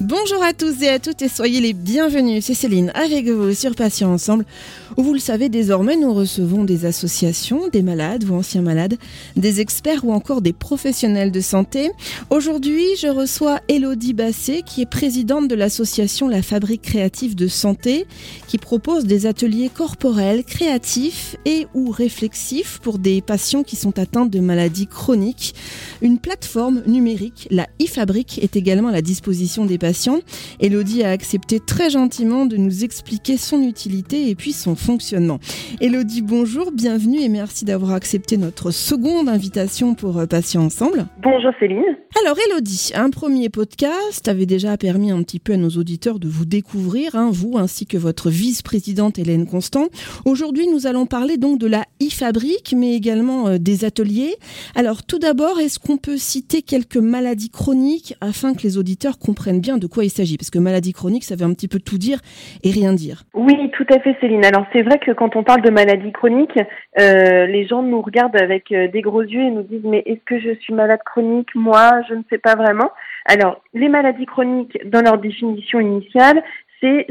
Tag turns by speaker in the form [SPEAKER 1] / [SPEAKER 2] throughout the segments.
[SPEAKER 1] Bonjour à tous et à toutes et soyez les bienvenus. C'est Céline avec vous sur Patients Ensemble vous le savez désormais nous recevons des associations, des malades ou anciens malades, des experts ou encore des professionnels de santé. Aujourd'hui je reçois Elodie Basset qui est présidente de l'association La Fabrique Créative de Santé qui propose des ateliers corporels, créatifs et ou réflexifs pour des patients qui sont atteints de maladies chroniques. Une plateforme numérique, la e-Fabrique, est également à la disposition des patients Elodie a accepté très gentiment de nous expliquer son utilité et puis son fonctionnement. Elodie, bonjour, bienvenue et merci d'avoir accepté notre seconde invitation pour euh, Patients Ensemble.
[SPEAKER 2] Bonjour Céline.
[SPEAKER 1] Alors Elodie, un premier podcast avait déjà permis un petit peu à nos auditeurs de vous découvrir, hein, vous ainsi que votre vice-présidente Hélène Constant. Aujourd'hui, nous allons parler donc de la e-fabrique, mais également euh, des ateliers. Alors tout d'abord, est-ce qu'on peut citer quelques maladies chroniques afin que les auditeurs comprennent bien de quoi il s'agit Parce que maladie chronique, ça veut un petit peu tout dire et rien dire.
[SPEAKER 2] Oui, tout à fait Céline. Alors c'est vrai que quand on parle de maladie chronique, euh, les gens nous regardent avec euh, des gros yeux et nous disent mais est-ce que je suis malade chronique Moi, je ne sais pas vraiment. Alors, les maladies chroniques, dans leur définition initiale,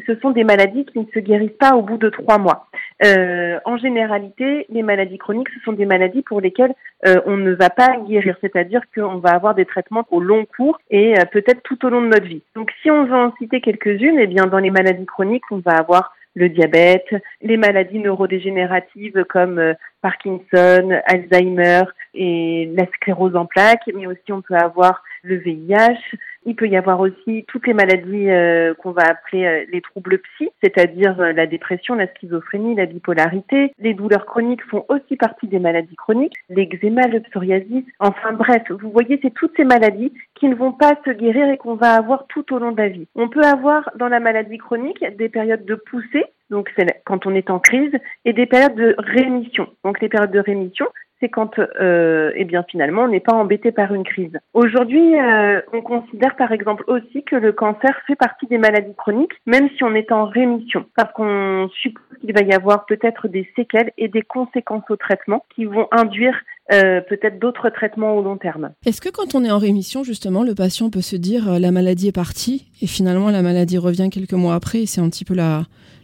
[SPEAKER 2] ce sont des maladies qui ne se guérissent pas au bout de trois mois. Euh, en généralité, les maladies chroniques, ce sont des maladies pour lesquelles euh, on ne va pas guérir, c'est-à-dire qu'on va avoir des traitements au long cours et euh, peut-être tout au long de notre vie. Donc, si on veut en citer quelques-unes, eh bien, dans les maladies chroniques, on va avoir le diabète, les maladies neurodégénératives comme Parkinson, Alzheimer et la sclérose en plaques, mais aussi on peut avoir le VIH, il peut y avoir aussi toutes les maladies euh, qu'on va appeler euh, les troubles psy, c'est-à-dire euh, la dépression, la schizophrénie, la bipolarité. Les douleurs chroniques font aussi partie des maladies chroniques, l'eczéma, le psoriasis. Enfin bref, vous voyez, c'est toutes ces maladies qui ne vont pas se guérir et qu'on va avoir tout au long de la vie. On peut avoir dans la maladie chronique des périodes de poussée, donc c'est quand on est en crise, et des périodes de rémission. Donc les périodes de rémission, c'est quand, euh, eh bien, finalement, on n'est pas embêté par une crise. Aujourd'hui, euh, on considère par exemple aussi que le cancer fait partie des maladies chroniques, même si on est en rémission, parce qu'on suppose qu'il va y avoir peut-être des séquelles et des conséquences au traitement qui vont induire euh, peut-être d'autres traitements au long terme.
[SPEAKER 1] Est-ce que quand on est en rémission, justement, le patient peut se dire euh, la maladie est partie et finalement la maladie revient quelques mois après et c'est un petit peu la,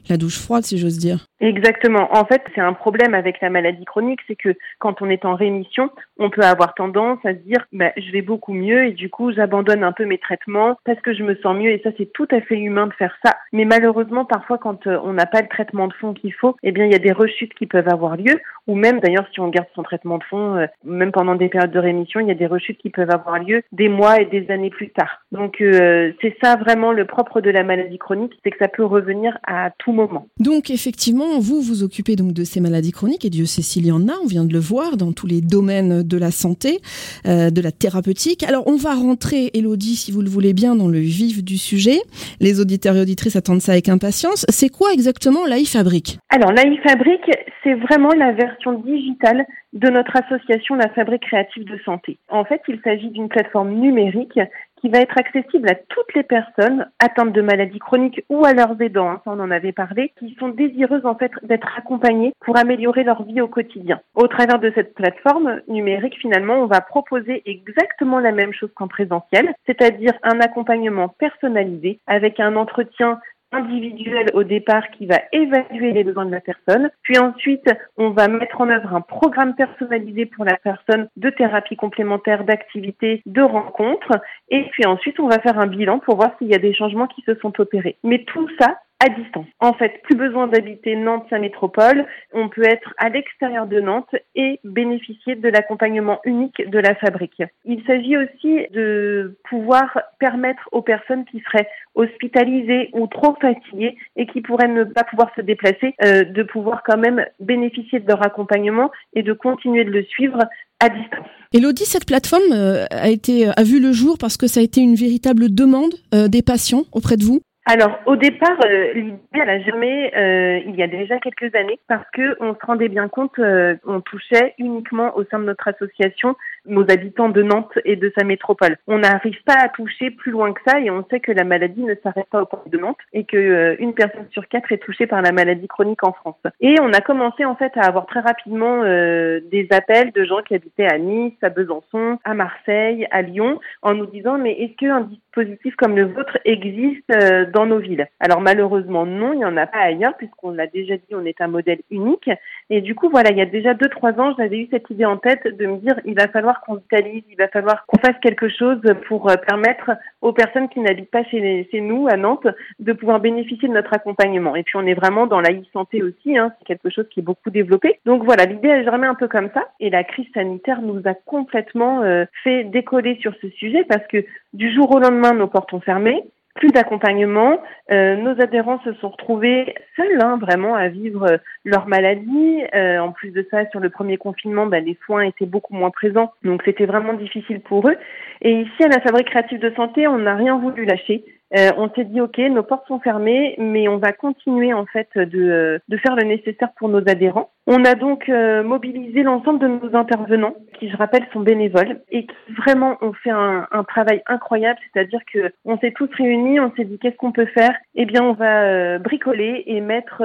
[SPEAKER 1] la douche froide, si j'ose dire?
[SPEAKER 2] Exactement. En fait, c'est un problème avec la maladie chronique, c'est que quand on est en rémission, on peut avoir tendance à se dire, bah, je vais beaucoup mieux et du coup, j'abandonne un peu mes traitements parce que je me sens mieux et ça, c'est tout à fait humain de faire ça. Mais malheureusement, parfois, quand euh, on n'a pas le traitement de fond qu'il faut, eh bien, il y a des rechutes qui peuvent avoir lieu ou même, d'ailleurs, si on garde son traitement de fond, euh, même pendant des périodes de rémission, il y a des rechutes qui peuvent avoir lieu des mois et des années plus tard. Donc, euh, c'est ça vraiment le propre de la maladie chronique, c'est que ça peut revenir à tout moment.
[SPEAKER 1] Donc, effectivement, vous vous occupez donc de ces maladies chroniques et Dieu sait s'il y en a, on vient de le voir dans tous les domaines de la santé, euh, de la thérapeutique. Alors, on va rentrer, Elodie, si vous le voulez bien, dans le vif du sujet. Les auditeurs et auditrices attendent ça avec impatience. C'est quoi exactement l'AI-Fabrique
[SPEAKER 2] Alors, l'AI-Fabrique, c'est vraiment la version digitale de notre association La Fabrique Créative de Santé. En fait, il s'agit d'une plateforme numérique qui va être accessible à toutes les personnes atteintes de maladies chroniques ou à leurs aidants, hein, on en avait parlé, qui sont désireuses en fait d'être accompagnées pour améliorer leur vie au quotidien. Au travers de cette plateforme numérique, finalement, on va proposer exactement la même chose qu'en présentiel, c'est-à-dire un accompagnement personnalisé avec un entretien individuel au départ qui va évaluer les besoins de la personne. Puis ensuite, on va mettre en œuvre un programme personnalisé pour la personne de thérapie complémentaire, d'activité, de rencontres. Et puis ensuite, on va faire un bilan pour voir s'il y a des changements qui se sont opérés. Mais tout ça, à distance. En fait, plus besoin d'habiter Nantes, sa métropole. On peut être à l'extérieur de Nantes et bénéficier de l'accompagnement unique de la fabrique. Il s'agit aussi de pouvoir permettre aux personnes qui seraient hospitalisées ou trop fatiguées et qui pourraient ne pas pouvoir se déplacer, euh, de pouvoir quand même bénéficier de leur accompagnement et de continuer de le suivre à distance.
[SPEAKER 1] Elodie, cette plateforme euh, a été a vu le jour parce que ça a été une véritable demande euh, des patients auprès de vous.
[SPEAKER 2] Alors au départ, euh, l'idée elle a jamais, euh, il y a déjà quelques années, parce que on se rendait bien compte, euh, on touchait uniquement au sein de notre association nos habitants de Nantes et de sa métropole. On n'arrive pas à toucher plus loin que ça et on sait que la maladie ne s'arrête pas au port de Nantes et que euh, une personne sur quatre est touchée par la maladie chronique en France. Et on a commencé en fait à avoir très rapidement euh, des appels de gens qui habitaient à Nice, à Besançon, à Marseille, à Lyon, en nous disant mais est-ce qu'un dispositif comme le vôtre existe euh, dans nos villes? Alors malheureusement non, il n'y en a pas ailleurs puisqu'on l'a déjà dit, on est un modèle unique. Et du coup voilà, il y a déjà deux trois ans, j'avais eu cette idée en tête de me dire il va falloir qu'on vitalise, il va falloir qu'on fasse quelque chose pour permettre aux personnes qui n'habitent pas chez, chez nous à Nantes de pouvoir bénéficier de notre accompagnement. Et puis on est vraiment dans la e-santé aussi, hein, c'est quelque chose qui est beaucoup développé. Donc voilà, l'idée est vraiment un peu comme ça. Et la crise sanitaire nous a complètement euh, fait décoller sur ce sujet parce que du jour au lendemain, nos portes ont fermé plus d'accompagnement. Euh, nos adhérents se sont retrouvés seuls, hein, vraiment, à vivre euh, leur maladie. Euh, en plus de ça, sur le premier confinement, bah, les soins étaient beaucoup moins présents, donc c'était vraiment difficile pour eux. Et ici, à la Fabrique créative de santé, on n'a rien voulu lâcher. Euh, on s'est dit ok, nos portes sont fermées, mais on va continuer en fait de, de faire le nécessaire pour nos adhérents. On a donc euh, mobilisé l'ensemble de nos intervenants, qui je rappelle sont bénévoles et qui vraiment ont fait un, un travail incroyable. C'est-à-dire que on s'est tous réunis, on s'est dit qu'est-ce qu'on peut faire? Eh bien, on va euh, bricoler et mettre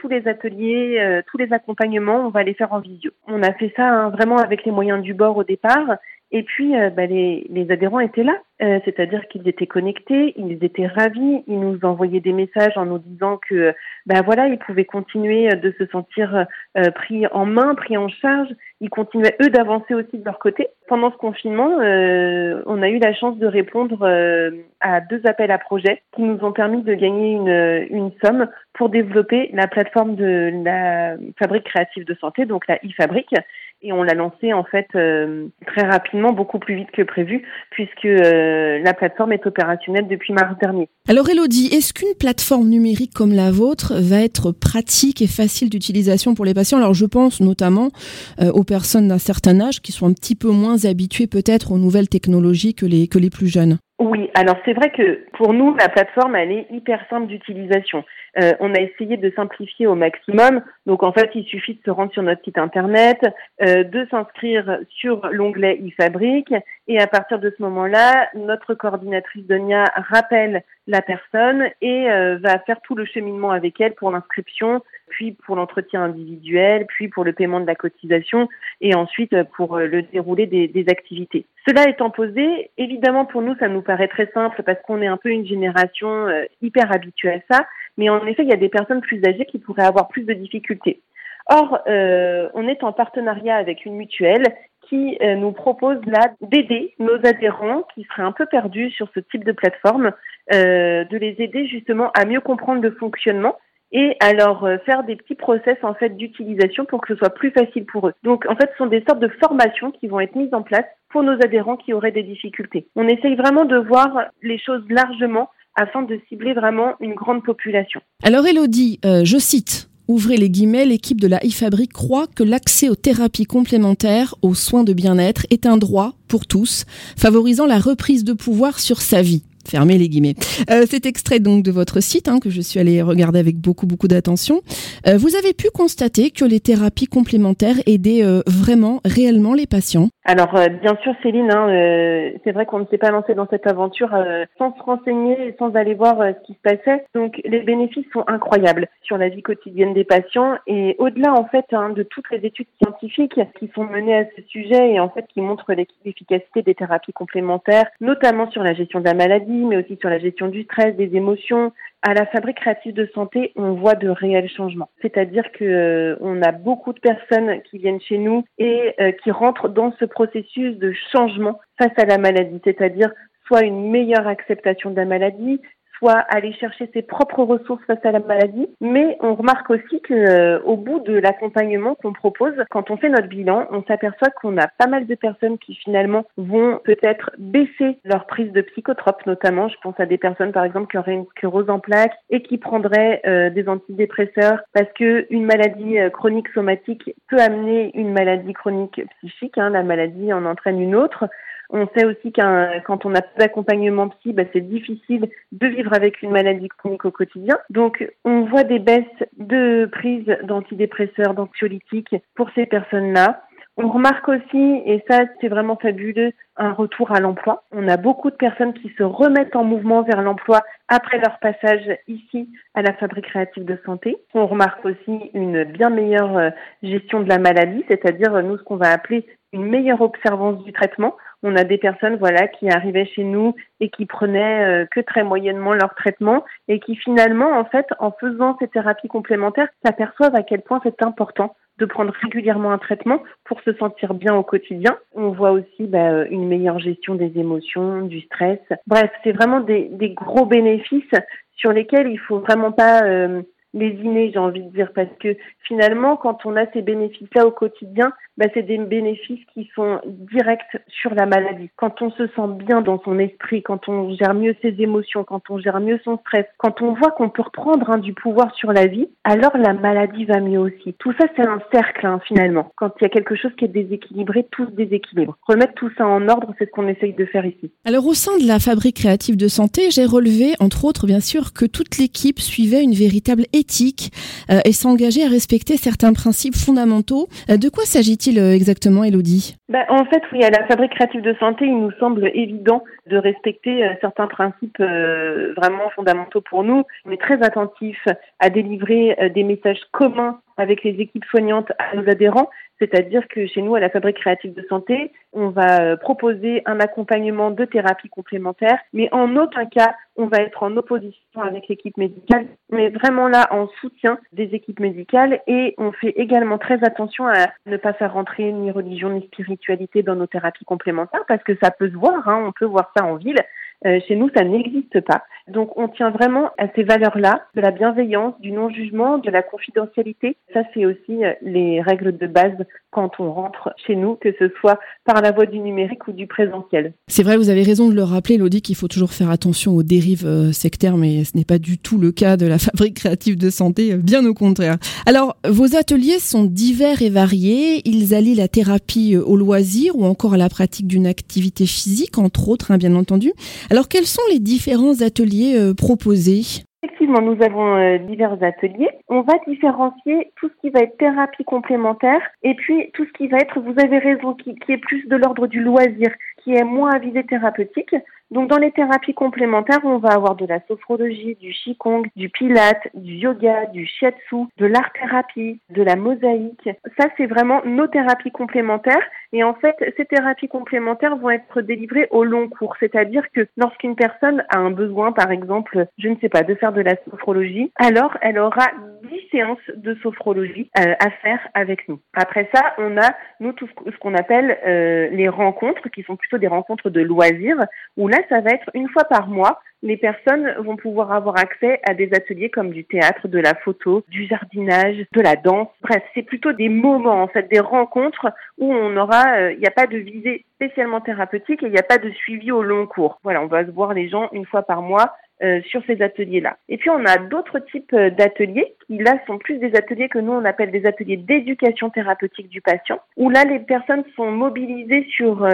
[SPEAKER 2] tous les ateliers, tous les accompagnements, on va les faire en visio. On a fait ça hein, vraiment avec les moyens du bord au départ. Et puis, euh, bah, les, les, adhérents étaient là, euh, c'est-à-dire qu'ils étaient connectés, ils étaient ravis, ils nous envoyaient des messages en nous disant que, ben voilà, ils pouvaient continuer de se sentir euh, pris en main, pris en charge. Ils continuaient eux d'avancer aussi de leur côté. Pendant ce confinement, on a eu la chance de répondre à deux appels à projets qui nous ont permis de gagner une, une somme pour développer la plateforme de la fabrique créative de santé, donc la e-fabrique et on l'a lancé en fait euh, très rapidement, beaucoup plus vite que prévu, puisque euh, la plateforme est opérationnelle depuis mars dernier.
[SPEAKER 1] Alors Elodie, est-ce qu'une plateforme numérique comme la vôtre va être pratique et facile d'utilisation pour les patients? Alors je pense notamment euh, aux personnes d'un certain âge qui sont un petit peu moins habituées peut-être aux nouvelles technologies que les, que les plus jeunes.
[SPEAKER 2] Oui, alors c'est vrai que pour nous, la plateforme, elle est hyper simple d'utilisation. Euh, on a essayé de simplifier au maximum. Donc en fait, il suffit de se rendre sur notre site internet, euh, de s'inscrire sur l'onglet e-fabrique et à partir de ce moment-là, notre coordinatrice Donia rappelle la personne et euh, va faire tout le cheminement avec elle pour l'inscription, puis pour l'entretien individuel, puis pour le paiement de la cotisation et ensuite pour le déroulé des, des activités. Cela étant posé, évidemment pour nous, ça nous paraît très simple parce qu'on est un peu une génération hyper habituée à ça. Mais en effet, il y a des personnes plus âgées qui pourraient avoir plus de difficultés. Or, euh, on est en partenariat avec une mutuelle qui euh, nous propose là d'aider nos adhérents qui seraient un peu perdus sur ce type de plateforme, euh, de les aider justement à mieux comprendre le fonctionnement et à leur faire des petits process en fait d'utilisation pour que ce soit plus facile pour eux. Donc en fait, ce sont des sortes de formations qui vont être mises en place pour nos adhérents qui auraient des difficultés. On essaye vraiment de voir les choses largement afin de cibler vraiment une grande population.
[SPEAKER 1] Alors Elodie, euh, je cite, ouvrez les guillemets, l'équipe de la e-fabrique croit que l'accès aux thérapies complémentaires, aux soins de bien-être est un droit pour tous, favorisant la reprise de pouvoir sur sa vie. Fermez les guillemets. Euh, cet extrait donc de votre site hein, que je suis allée regarder avec beaucoup beaucoup d'attention. Euh, vous avez pu constater que les thérapies complémentaires aidaient euh, vraiment, réellement les patients
[SPEAKER 2] Alors bien sûr Céline, hein, c'est vrai qu'on ne s'est pas lancé dans cette aventure sans se renseigner sans aller voir ce qui se passait. Donc les bénéfices sont incroyables sur la vie quotidienne des patients et au-delà en fait hein, de toutes les études scientifiques qui sont menées à ce sujet et en fait qui montrent l'efficacité des thérapies complémentaires, notamment sur la gestion de la maladie mais aussi sur la gestion du stress, des émotions. À la fabrique créative de santé, on voit de réels changements. C'est-à-dire que euh, on a beaucoup de personnes qui viennent chez nous et euh, qui rentrent dans ce processus de changement face à la maladie, c'est-à-dire soit une meilleure acceptation de la maladie, soit aller chercher ses propres ressources face à la maladie. Mais on remarque aussi que euh, au bout de l'accompagnement qu'on propose, quand on fait notre bilan, on s'aperçoit qu'on a pas mal de personnes qui finalement vont peut-être baisser leur prise de psychotropes, notamment. Je pense à des personnes par exemple qui auraient une sclérose en plaques et qui prendraient euh, des antidépresseurs parce que une maladie euh, chronique somatique peut amener une maladie chronique psychique. Hein, la maladie en entraîne une autre. On sait aussi qu'un quand on n'a pas d'accompagnement psy, bah, c'est difficile de vivre avec une maladie chronique au quotidien. Donc, on voit des baisses de prise d'antidépresseurs, d'anxiolytiques pour ces personnes-là. On remarque aussi, et ça c'est vraiment fabuleux, un retour à l'emploi. On a beaucoup de personnes qui se remettent en mouvement vers l'emploi après leur passage ici à la fabrique créative de santé. On remarque aussi une bien meilleure euh, gestion de la maladie, c'est-à-dire euh, nous ce qu'on va appeler une meilleure observance du traitement. On a des personnes voilà qui arrivaient chez nous et qui prenaient euh, que très moyennement leur traitement et qui finalement en fait en faisant ces thérapies complémentaires s'aperçoivent à quel point c'est important de prendre régulièrement un traitement pour se sentir bien au quotidien. On voit aussi bah, euh, une meilleure gestion des émotions, du stress. Bref, c'est vraiment des, des, gros bénéfices sur lesquels il faut vraiment pas euh, lésiner, j'ai envie de dire, parce que finalement, quand on a ces bénéfices-là au quotidien, bah, c'est des bénéfices qui sont directs sur la maladie. Quand on se sent bien dans son esprit, quand on gère mieux ses émotions, quand on gère mieux son stress, quand on voit qu'on peut reprendre hein, du pouvoir sur la vie, alors la maladie va mieux aussi. Tout ça, c'est un cercle hein, finalement. Quand il y a quelque chose qui est déséquilibré, tout se déséquilibre. Remettre tout ça en ordre, c'est ce qu'on essaye de faire ici.
[SPEAKER 1] Alors au sein de la fabrique créative de santé, j'ai relevé, entre autres bien sûr, que toute l'équipe suivait une véritable euh, et s'engageait à respecter certains principes fondamentaux. Euh, de quoi s'agit-il euh, exactement, Elodie?
[SPEAKER 2] Bah, En fait, oui, à la fabrique créative de santé, il nous semble évident de respecter certains principes vraiment fondamentaux pour nous. On est très attentif à délivrer des messages communs avec les équipes soignantes à nos adhérents, c'est-à-dire que chez nous, à la Fabrique créative de santé, on va euh, proposer un accompagnement de thérapie complémentaire, mais en aucun cas, on va être en opposition avec l'équipe médicale, mais vraiment là en soutien des équipes médicales et on fait également très attention à ne pas faire rentrer ni religion ni spiritualité dans nos thérapies complémentaires parce que ça peut se voir, hein, on peut voir ça en ville. Euh, chez nous, ça n'existe pas. Donc, on tient vraiment à ces valeurs-là, de la bienveillance, du non-jugement, de la confidentialité. Ça, c'est aussi euh, les règles de base quand on rentre chez nous, que ce soit par la voie du numérique ou du présentiel.
[SPEAKER 1] C'est vrai, vous avez raison de le rappeler, Lodi, qu'il faut toujours faire attention aux dérives euh, sectaires, mais ce n'est pas du tout le cas de la fabrique créative de santé, bien au contraire. Alors, vos ateliers sont divers et variés. Ils allient la thérapie au loisir ou encore à la pratique d'une activité physique, entre autres, hein, bien entendu. Quels sont les différents ateliers euh, proposés?
[SPEAKER 2] Effectivement, nous avons euh, divers ateliers. On va différencier tout ce qui va être thérapie complémentaire et puis tout ce qui va être, vous avez raison, qui, qui est plus de l'ordre du loisir, qui est moins à visée thérapeutique. Donc dans les thérapies complémentaires, on va avoir de la sophrologie, du qigong, du pilate, du yoga, du shiatsu, de l'art thérapie, de la mosaïque. Ça c'est vraiment nos thérapies complémentaires et en fait ces thérapies complémentaires vont être délivrées au long cours, c'est-à-dire que lorsqu'une personne a un besoin par exemple, je ne sais pas, de faire de la sophrologie, alors elle aura 10 séances de sophrologie euh, à faire avec nous. Après ça, on a nous tout ce qu'on appelle euh, les rencontres qui sont plutôt des rencontres de loisirs où là ça va être une fois par mois. Les personnes vont pouvoir avoir accès à des ateliers comme du théâtre, de la photo, du jardinage, de la danse. Bref, c'est plutôt des moments, en fait, des rencontres où on aura, euh, il n'y a pas de visée spécialement thérapeutique et il n'y a pas de suivi au long cours. Voilà, on va se voir les gens une fois par mois euh, sur ces ateliers-là. Et puis on a d'autres types euh, d'ateliers qui là sont plus des ateliers que nous on appelle des ateliers d'éducation thérapeutique du patient, où là les personnes sont mobilisées sur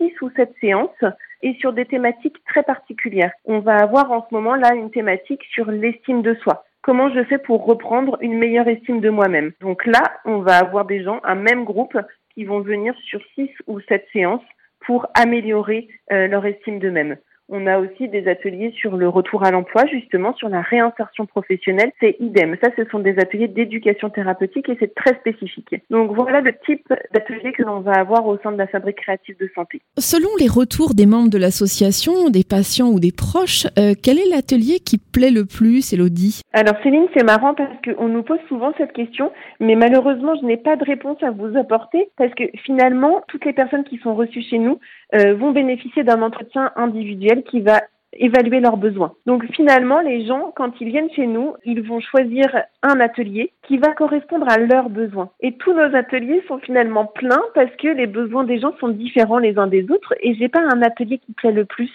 [SPEAKER 2] six ou sept séances et sur des thématiques très particulières. On va avoir en ce moment là une thématique sur l'estime de soi. Comment je fais pour reprendre une meilleure estime de moi-même? Donc là, on va avoir des gens, un même groupe, qui vont venir sur six ou sept séances pour améliorer euh, leur estime d'eux-mêmes. On a aussi des ateliers sur le retour à l'emploi, justement, sur la réinsertion professionnelle. C'est idem. Ça, ce sont des ateliers d'éducation thérapeutique et c'est très spécifique. Donc voilà le type d'atelier que l'on va avoir au sein de la fabrique créative de santé.
[SPEAKER 1] Selon les retours des membres de l'association, des patients ou des proches, euh, quel est l'atelier qui plaît le plus, Elodie
[SPEAKER 2] Alors Céline, c'est marrant parce qu'on nous pose souvent cette question, mais malheureusement, je n'ai pas de réponse à vous apporter parce que finalement, toutes les personnes qui sont reçues chez nous euh, vont bénéficier d'un entretien individuel qui va évaluer leurs besoins. Donc finalement, les gens, quand ils viennent chez nous, ils vont choisir un atelier qui va correspondre à leurs besoins. Et tous nos ateliers sont finalement pleins parce que les besoins des gens sont différents les uns des autres et j'ai pas un atelier qui plaît le plus.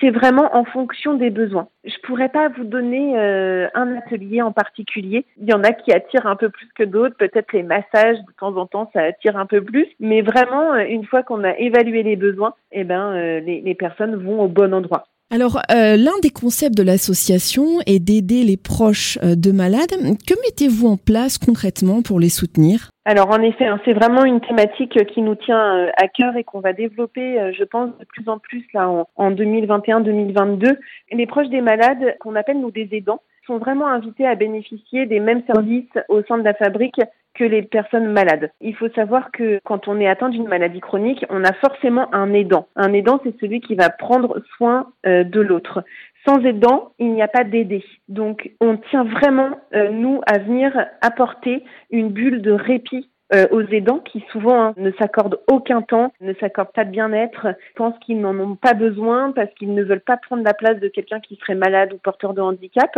[SPEAKER 2] C'est vraiment en fonction des besoins. Je pourrais pas vous donner euh, un atelier en particulier. Il y en a qui attirent un peu plus que d'autres. Peut-être les massages de temps en temps ça attire un peu plus, mais vraiment euh, une fois qu'on a évalué les besoins, eh ben euh, les, les personnes vont au bon endroit.
[SPEAKER 1] Alors, euh, l'un des concepts de l'association est d'aider les proches euh, de malades. Que mettez-vous en place concrètement pour les soutenir?
[SPEAKER 2] Alors en effet, hein, c'est vraiment une thématique qui nous tient euh, à cœur et qu'on va développer, euh, je pense, de plus en plus là en, 2021-2022. Les proches des malades, qu'on appelle nous des aidants, sont vraiment invités à bénéficier des mêmes services au sein de la fabrique que les personnes malades. Il faut savoir que quand on est atteint d'une maladie chronique, on a forcément un aidant. Un aidant, c'est celui qui va prendre soin euh, de l'autre. Sans aidant, il n'y a pas d'aidé. Donc, on tient vraiment, euh, nous, à venir apporter une bulle de répit euh, aux aidants qui souvent hein, ne s'accordent aucun temps, ne s'accordent pas de bien-être, pensent qu'ils n'en ont pas besoin parce qu'ils ne veulent pas prendre la place de quelqu'un qui serait malade ou porteur de handicap.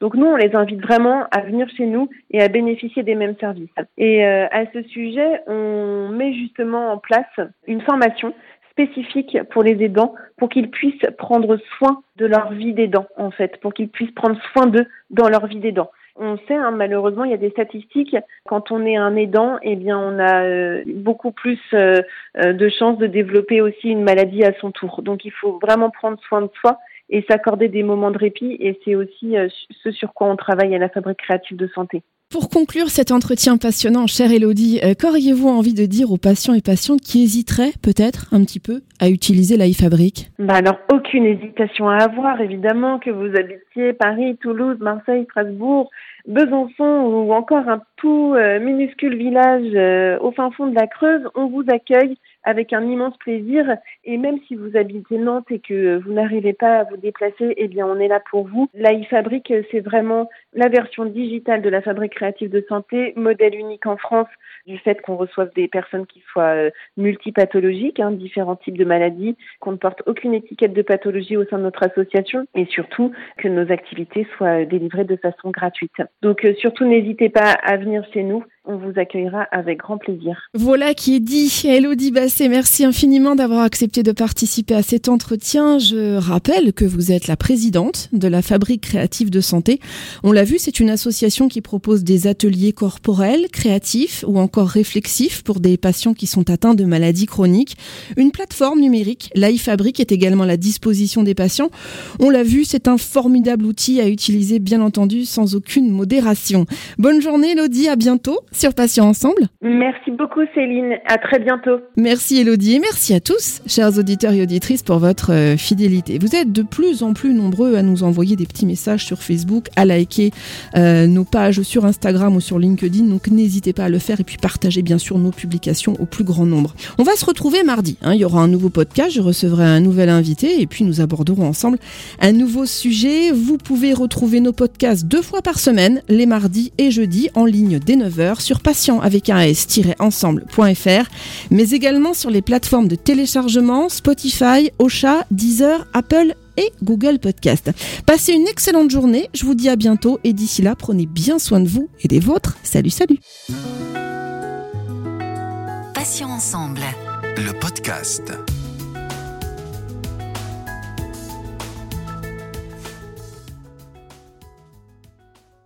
[SPEAKER 2] Donc nous, on les invite vraiment à venir chez nous et à bénéficier des mêmes services. Et euh, à ce sujet, on met justement en place une formation spécifique pour les aidants pour qu'ils puissent prendre soin de leur vie d'aidant en fait, pour qu'ils puissent prendre soin d'eux dans leur vie d'aidant. On sait, hein, malheureusement, il y a des statistiques. Quand on est un aidant, eh bien, on a euh, beaucoup plus euh, euh, de chances de développer aussi une maladie à son tour. Donc, il faut vraiment prendre soin de soi et s'accorder des moments de répit. Et c'est aussi ce sur quoi on travaille à la Fabrique créative de santé.
[SPEAKER 1] Pour conclure cet entretien passionnant, chère Elodie, qu'auriez-vous envie de dire aux patients et patientes qui hésiteraient peut-être un petit peu à utiliser l'iFabrique
[SPEAKER 2] bah Alors, aucune hésitation à avoir, évidemment, que vous habitiez Paris, Toulouse, Marseille, Strasbourg, Besançon ou encore un tout euh, minuscule village euh, au fin fond de la Creuse, on vous accueille avec un immense plaisir. Et même si vous habitez Nantes et que vous n'arrivez pas à vous déplacer, eh bien, on est là pour vous. La e-fabrique, c'est vraiment la version digitale de la fabrique créative de santé, modèle unique en France du fait qu'on reçoive des personnes qui soient euh, multipathologiques, hein, différents types de maladies, qu'on ne porte aucune étiquette de pathologie au sein de notre association et surtout que nos activités soient délivrées de façon gratuite. Donc euh, surtout n'hésitez pas à venir chez nous on vous accueillera avec grand plaisir.
[SPEAKER 1] Voilà qui est dit. Elodie Basset, merci infiniment d'avoir accepté de participer à cet entretien. Je rappelle que vous êtes la présidente de la Fabrique créative de santé. On l'a vu, c'est une association qui propose des ateliers corporels, créatifs ou encore réflexifs pour des patients qui sont atteints de maladies chroniques. Une plateforme numérique, l'iFabrique, est également à la disposition des patients. On l'a vu, c'est un formidable outil à utiliser, bien entendu, sans aucune modération. Bonne journée, Elodie, à bientôt sur Patients Ensemble.
[SPEAKER 2] Merci beaucoup Céline, à très bientôt.
[SPEAKER 1] Merci Elodie et merci à tous, chers auditeurs et auditrices, pour votre euh, fidélité. Vous êtes de plus en plus nombreux à nous envoyer des petits messages sur Facebook, à liker euh, nos pages sur Instagram ou sur LinkedIn, donc n'hésitez pas à le faire et puis partagez bien sûr nos publications au plus grand nombre. On va se retrouver mardi, hein. il y aura un nouveau podcast, je recevrai un nouvel invité et puis nous aborderons ensemble un nouveau sujet. Vous pouvez retrouver nos podcasts deux fois par semaine, les mardis et jeudis, en ligne dès 9h sur patient avec un s-ensemble.fr, mais également sur les plateformes de téléchargement Spotify, Ocha, Deezer, Apple et Google Podcast. Passez une excellente journée, je vous dis à bientôt et d'ici là, prenez bien soin de vous et des vôtres. Salut, salut.
[SPEAKER 3] Patient ensemble.
[SPEAKER 4] Le podcast.